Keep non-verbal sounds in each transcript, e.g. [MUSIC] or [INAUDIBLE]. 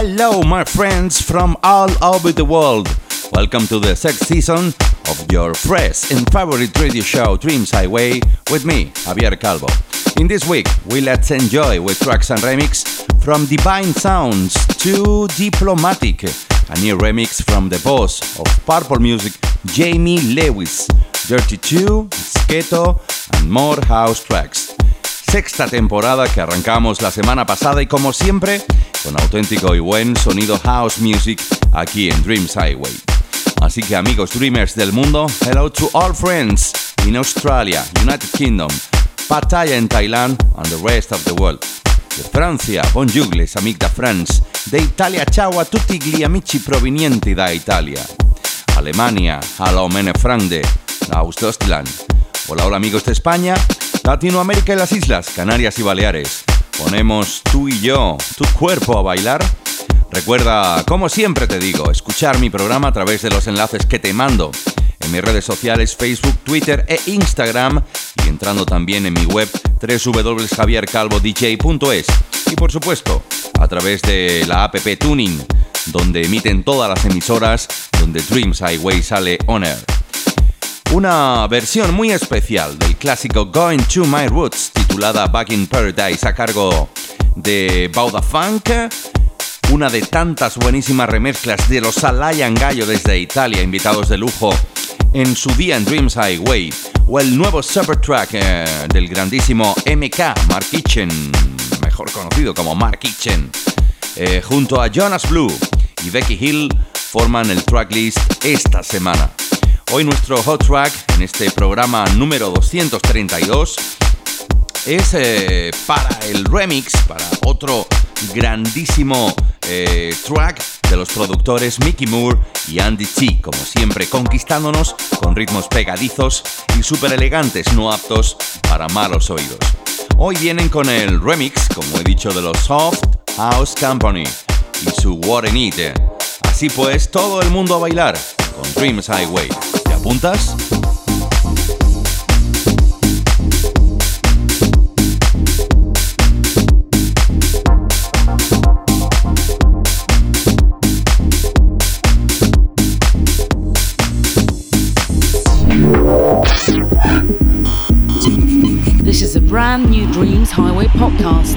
Hello, my friends from all over the world. Welcome to the sixth season of your fresh and favorite radio show, Dreams Highway, with me, Javier Calvo. In this week, we let's enjoy with tracks and remix from Divine Sounds to Diplomatic, a new remix from the boss of Purple Music, Jamie Lewis, Dirty 2, Sketo, and more house tracks. Sexta temporada que arrancamos la semana pasada y como siempre, con auténtico y buen sonido house music aquí en Dreams Highway. Así que amigos dreamers del mundo, hello to all friends in Australia, United Kingdom, Pattaya en Thailand and the rest of the world. De Francia, bonjour les amics de France. De Italia, ciao a tutti gli amici provenienti da Italia. Alemania, hallo meine Freunde, aus Deutschland. Hola, hola amigos de España, Latinoamérica y las islas, Canarias y Baleares. Ponemos tú y yo, tu cuerpo a bailar. Recuerda, como siempre te digo, escuchar mi programa a través de los enlaces que te mando en mis redes sociales Facebook, Twitter e Instagram y entrando también en mi web www.javiercalvodj.es y por supuesto a través de la app Tuning donde emiten todas las emisoras donde Dreams Highway sale on air. Una versión muy especial del clásico Going to My Roots titulada Back in Paradise a cargo de Bauda Funk una de tantas buenísimas remezclas de los Alayan Gallo desde Italia, invitados de lujo en su día en Dreams Highway, o el nuevo super track eh, del grandísimo MK, Mark Kitchen, mejor conocido como Mark Kitchen, eh, junto a Jonas Blue y Becky Hill forman el tracklist esta semana. Hoy nuestro hot track en este programa número 232 es eh, para el remix, para otro grandísimo eh, track de los productores Mickey Moore y Andy T, como siempre conquistándonos con ritmos pegadizos y súper elegantes, no aptos para malos oídos. Hoy vienen con el remix, como he dicho, de los Soft House Company y su in It. Así pues, todo el mundo a bailar con Dreams Highway. ¿Te apuntas? This is a brand new Dreams Highway podcast.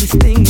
this thing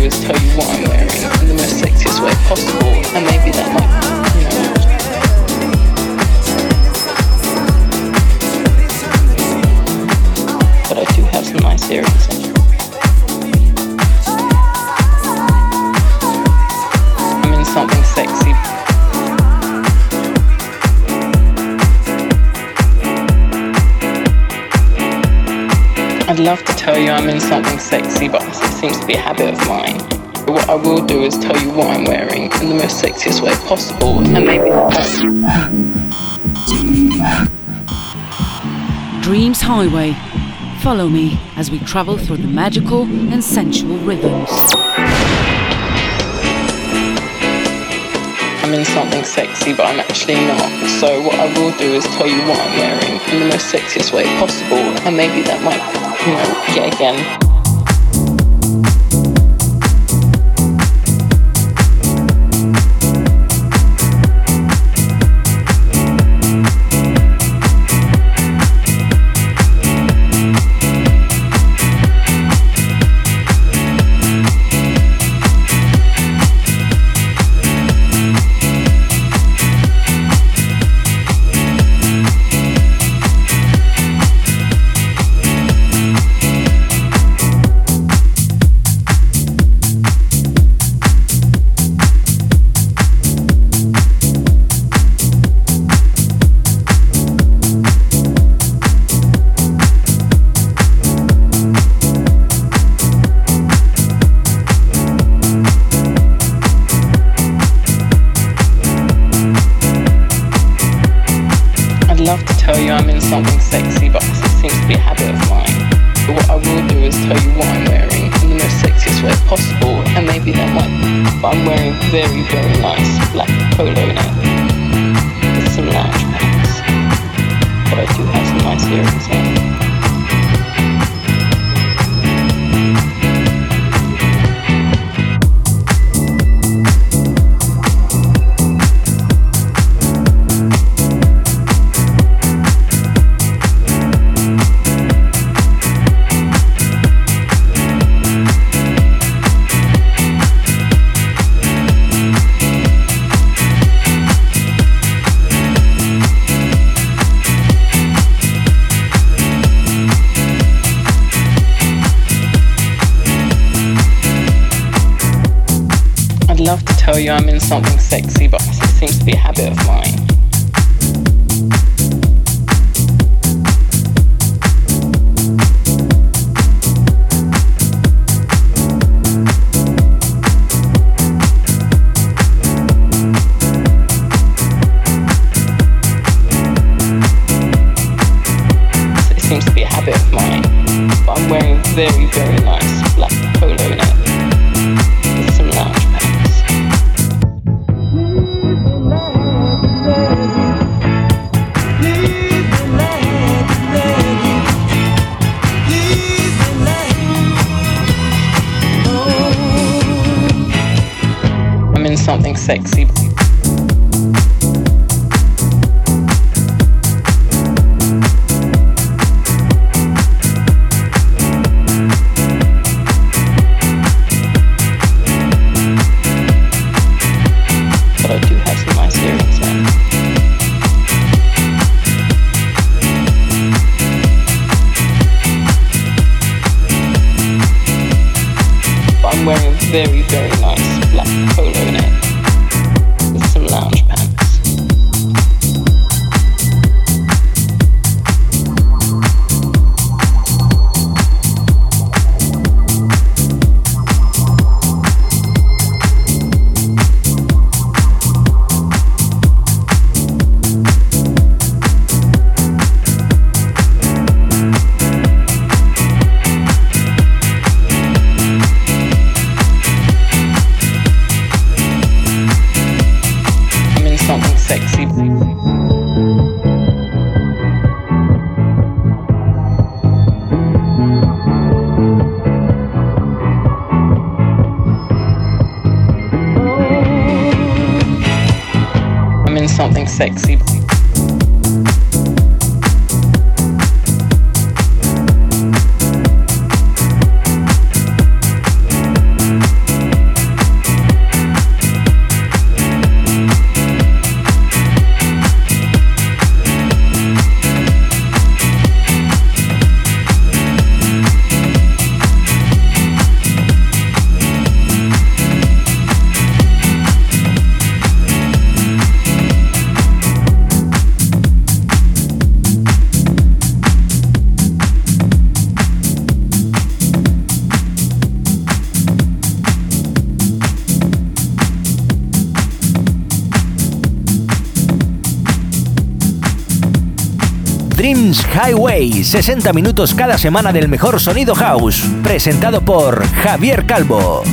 is tell you what I'm wearing in the most sexiest way possible, and maybe that might. But I do have some nice earrings. love to tell you I'm in something sexy, but it seems to be a habit of mine. What I will do is tell you what I'm wearing in the most sexiest way possible, and maybe that's. Dreams Highway. Follow me as we travel through the magical and sensual rhythms. I'm in something sexy, but I'm actually not. So what I will do is tell you what I'm wearing in the most sexiest way possible, and maybe that might [LAUGHS] Jagan. love to tell you I'm in something sexy, but this seems to be a habit of mine. But what I will do is tell you what I'm wearing in the most sexiest way possible, and maybe that might. But I'm wearing very, very nice black polo now with some large pants. But I do have some nice earrings on. Something sexy, but it seems to be a habit of mine. It seems to be a habit of mine, but I'm wearing very, very Highway, 60 minutos cada semana del mejor sonido house, presentado por Javier Calvo.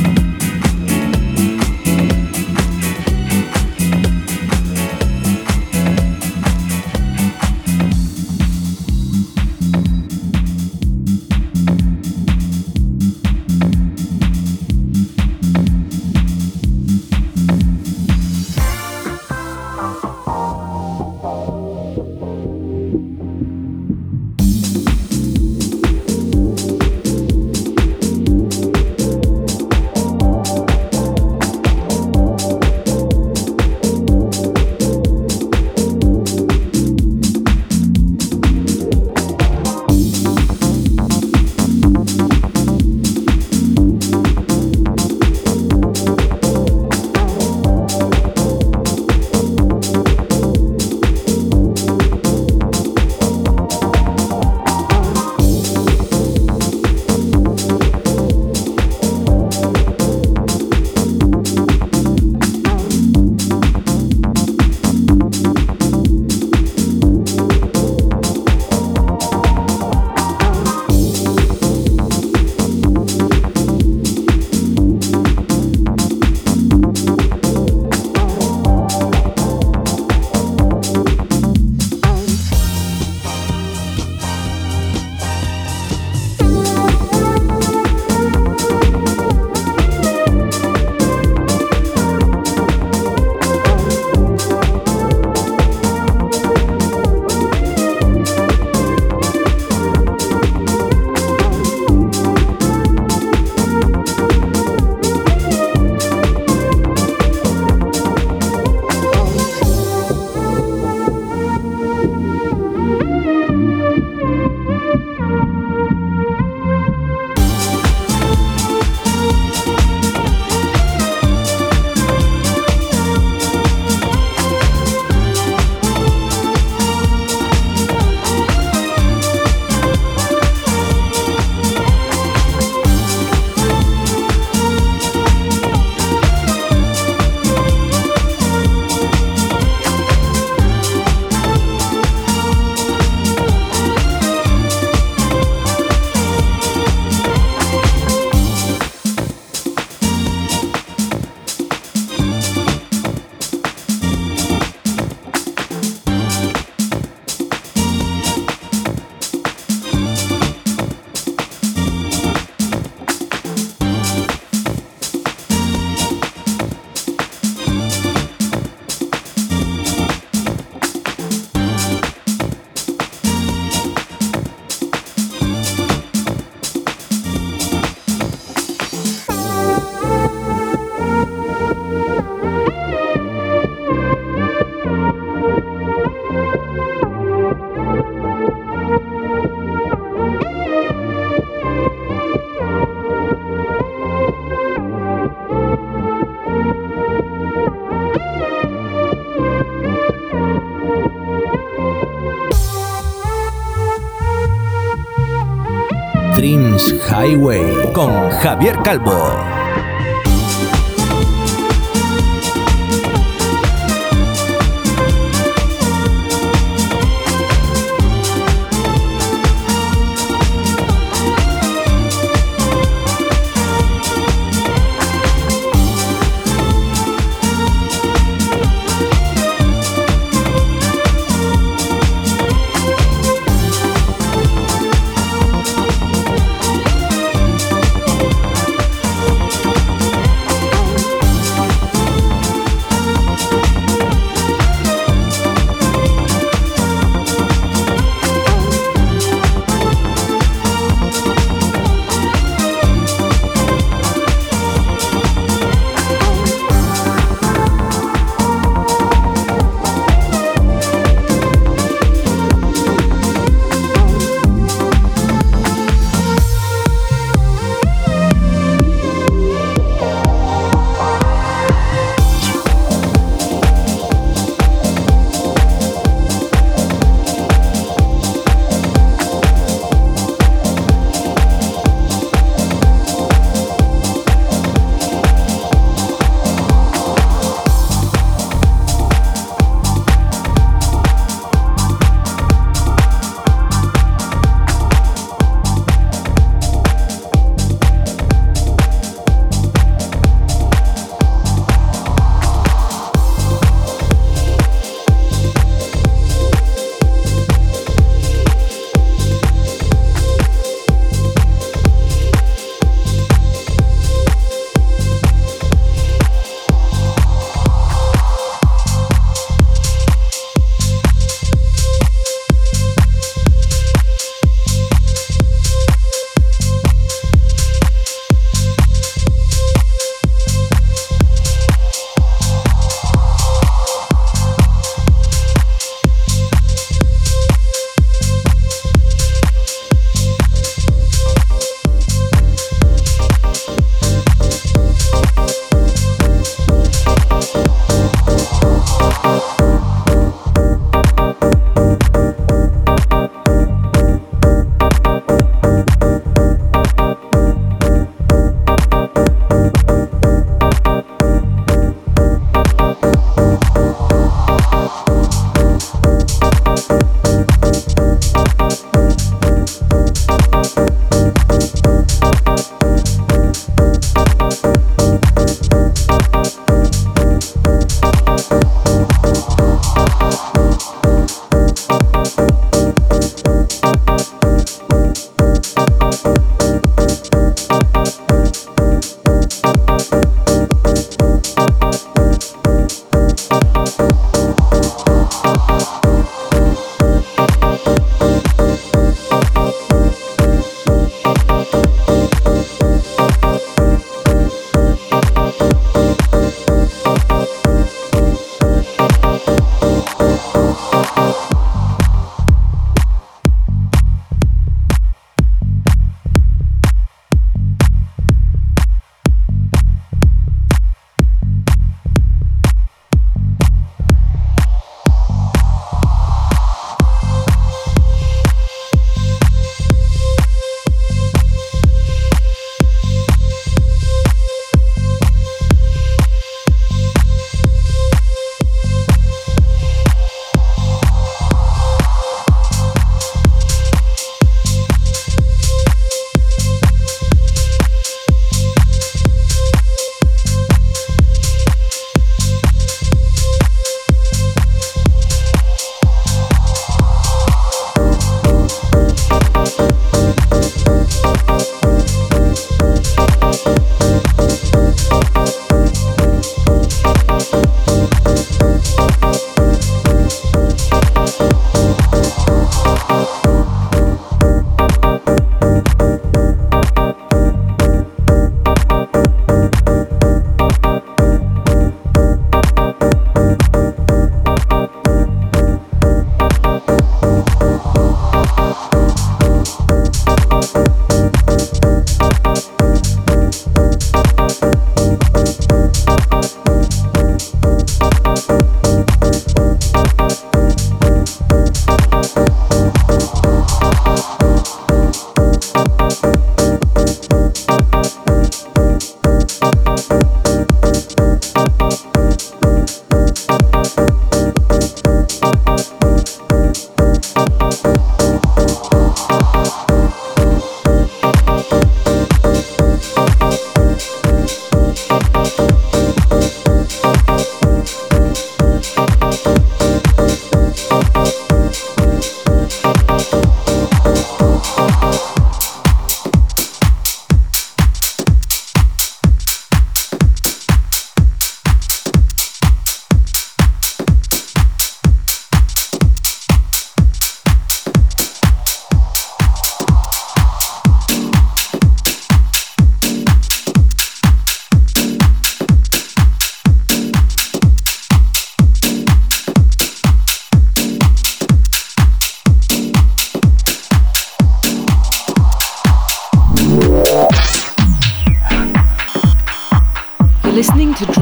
Javier Calvo.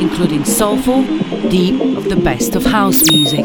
Including soulful, deep of the best of house music.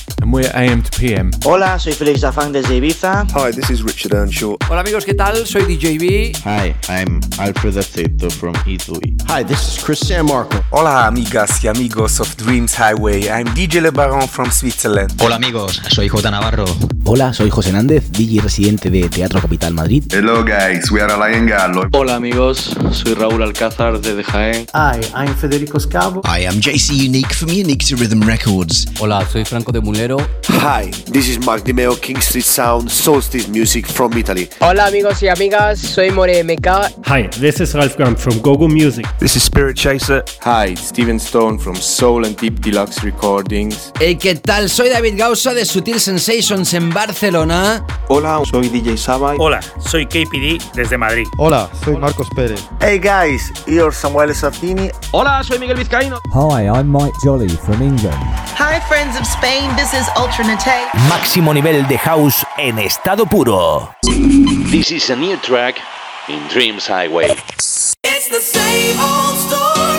And we're AM to PM. Hola, soy Felix Zafang desde Ibiza. Hi, this is Richard Earnshaw. Hola amigos, ¿qué tal? Soy DJB. Hi, I'm Alfred Aceto from Italy. Hi, this is Chris Marco. Hola amigas y amigos of Dreams Highway. I'm DJ Le Baron from Switzerland. Hola amigos, soy J Navarro. Hola, soy José Nández, DJ residente de Teatro Capital Madrid. Hello guys, we are Alain Gallo. Hola amigos, soy Raúl Alcázar de Jaén. Hi, I'm Federico Scavo. I am JC Unique from Unique to Rhythm Records. Hola, soy Franco de Mulero. Hi, this is Mark Dimeo, King Street Sound, Solstice Music from Italy. Hola amigos y amigas, soy More MK. Hi, this is Ralph Graham from Gogo Music. This is Spirit Chaser. Hi, Steven Stone from Soul and Deep Deluxe Recordings. Hey, ¿qué tal? Soy David Gausa de Sutil Sensations en Barcelona. Hola, soy DJ Saba. Hola, soy KPD desde Madrid. Hola, soy Marcos Pérez. Hey guys, you're Samuel Sartini. Hola, soy Miguel Vizcaíno. Hi, I'm Mike Jolly from England. Hi friends of Spain, this is Ultra Nate. Máximo nivel de house en estado puro. This is a new track in Dreams Highway. It's the same old story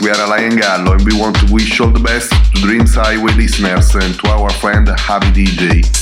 We are Alain Gallo and we want to wish all the best to Dreams Highway listeners and to our friend Happy DJ.